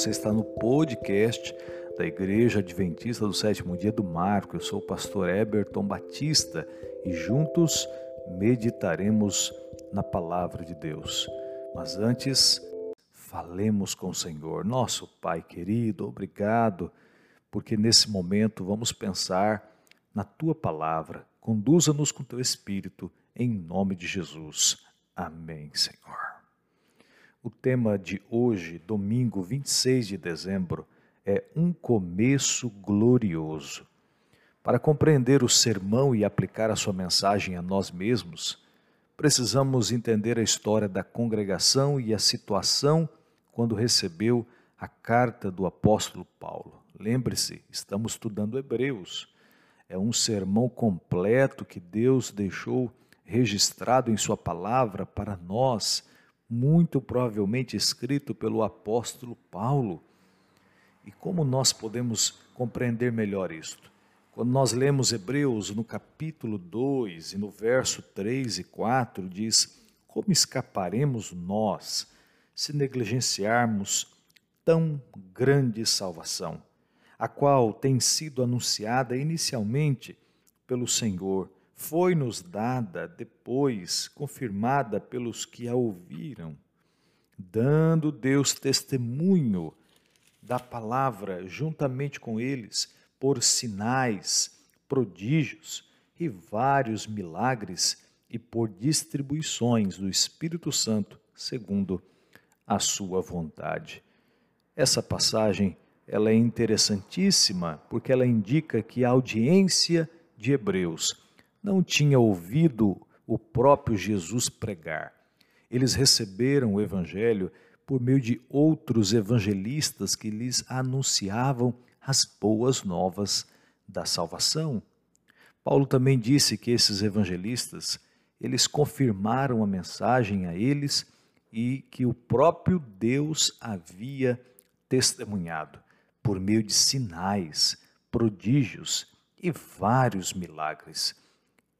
Você está no podcast da Igreja Adventista do Sétimo Dia do Marco. Eu sou o pastor Eberton Batista e juntos meditaremos na palavra de Deus. Mas antes, falemos com o Senhor. Nosso Pai querido, obrigado, porque nesse momento vamos pensar na tua palavra. Conduza-nos com teu espírito, em nome de Jesus. Amém, Senhor. O tema de hoje, domingo 26 de dezembro, é Um Começo Glorioso. Para compreender o sermão e aplicar a sua mensagem a nós mesmos, precisamos entender a história da congregação e a situação quando recebeu a carta do apóstolo Paulo. Lembre-se, estamos estudando Hebreus. É um sermão completo que Deus deixou registrado em Sua palavra para nós muito provavelmente escrito pelo apóstolo Paulo. E como nós podemos compreender melhor isto? Quando nós lemos Hebreus no capítulo 2 e no verso 3 e 4, diz: Como escaparemos nós se negligenciarmos tão grande salvação, a qual tem sido anunciada inicialmente pelo Senhor? Foi-nos dada depois, confirmada pelos que a ouviram, dando Deus testemunho da palavra juntamente com eles, por sinais, prodígios e vários milagres e por distribuições do Espírito Santo, segundo a sua vontade. Essa passagem ela é interessantíssima porque ela indica que a audiência de Hebreus não tinha ouvido o próprio Jesus pregar. Eles receberam o Evangelho por meio de outros evangelistas que lhes anunciavam as boas novas da salvação. Paulo também disse que esses evangelistas, eles confirmaram a mensagem a eles e que o próprio Deus havia testemunhado por meio de sinais, prodígios e vários milagres.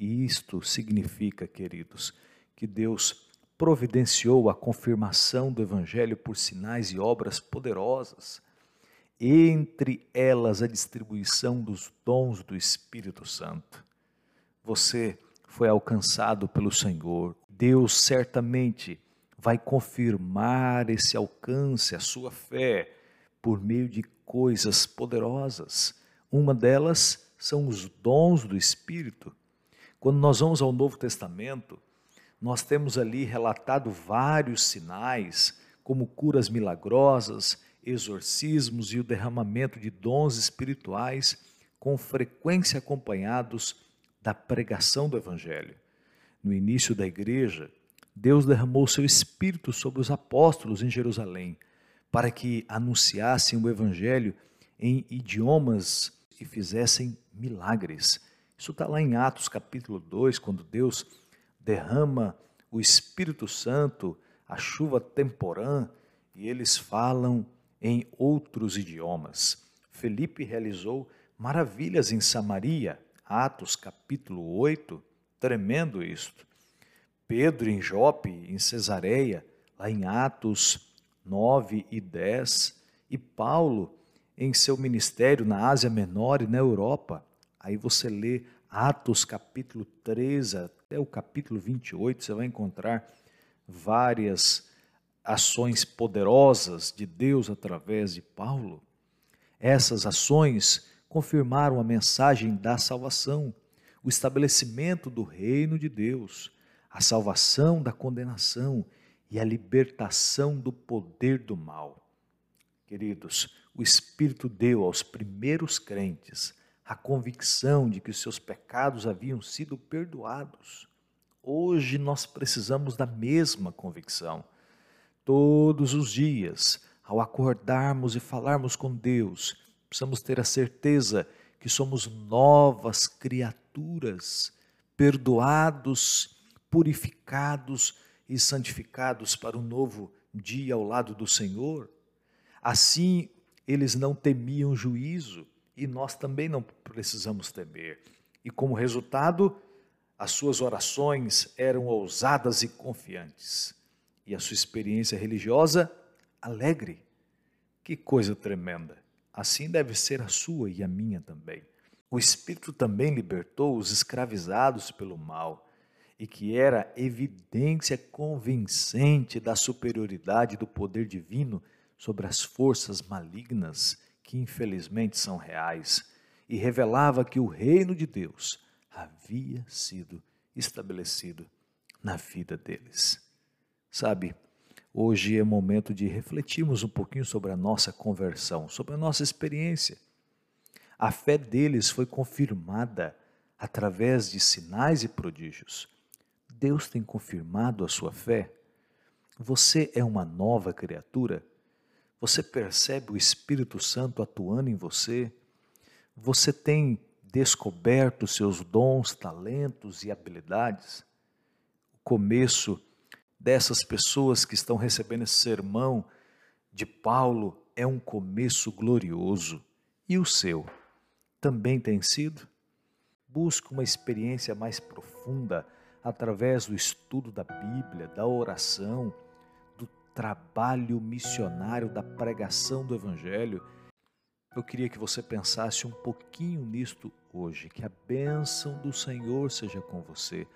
E isto significa, queridos, que Deus providenciou a confirmação do Evangelho por sinais e obras poderosas, entre elas a distribuição dos dons do Espírito Santo. Você foi alcançado pelo Senhor. Deus certamente vai confirmar esse alcance, a sua fé, por meio de coisas poderosas. Uma delas são os dons do Espírito. Quando nós vamos ao Novo Testamento, nós temos ali relatado vários sinais, como curas milagrosas, exorcismos e o derramamento de dons espirituais, com frequência acompanhados da pregação do Evangelho. No início da igreja, Deus derramou seu Espírito sobre os apóstolos em Jerusalém, para que anunciassem o Evangelho em idiomas e fizessem milagres. Isso está lá em Atos capítulo 2, quando Deus derrama o Espírito Santo, a chuva temporã, e eles falam em outros idiomas. Felipe realizou maravilhas em Samaria, Atos capítulo 8, tremendo isto. Pedro em Jope, em Cesareia, lá em Atos 9 e 10, e Paulo em seu ministério na Ásia Menor e na Europa, Aí você lê Atos capítulo 13 até o capítulo 28, você vai encontrar várias ações poderosas de Deus através de Paulo. Essas ações confirmaram a mensagem da salvação, o estabelecimento do reino de Deus, a salvação da condenação e a libertação do poder do mal. Queridos, o Espírito deu aos primeiros crentes a convicção de que os seus pecados haviam sido perdoados. Hoje nós precisamos da mesma convicção. Todos os dias, ao acordarmos e falarmos com Deus, precisamos ter a certeza que somos novas criaturas, perdoados, purificados e santificados para um novo dia ao lado do Senhor. Assim, eles não temiam juízo, e nós também não precisamos temer. E como resultado, as suas orações eram ousadas e confiantes, e a sua experiência religiosa alegre. Que coisa tremenda! Assim deve ser a sua e a minha também. O Espírito também libertou os escravizados pelo mal e que era evidência convincente da superioridade do poder divino sobre as forças malignas que infelizmente são reais e revelava que o reino de Deus havia sido estabelecido na vida deles. Sabe, hoje é momento de refletirmos um pouquinho sobre a nossa conversão, sobre a nossa experiência. A fé deles foi confirmada através de sinais e prodígios Deus tem confirmado a sua fé? Você é uma nova criatura? Você percebe o Espírito Santo atuando em você? Você tem descoberto seus dons, talentos e habilidades? O começo dessas pessoas que estão recebendo esse sermão de Paulo é um começo glorioso. E o seu também tem sido? Busque uma experiência mais profunda através do estudo da Bíblia, da oração, trabalho missionário, da pregação do Evangelho. Eu queria que você pensasse um pouquinho nisto hoje, que a bênção do Senhor seja com você.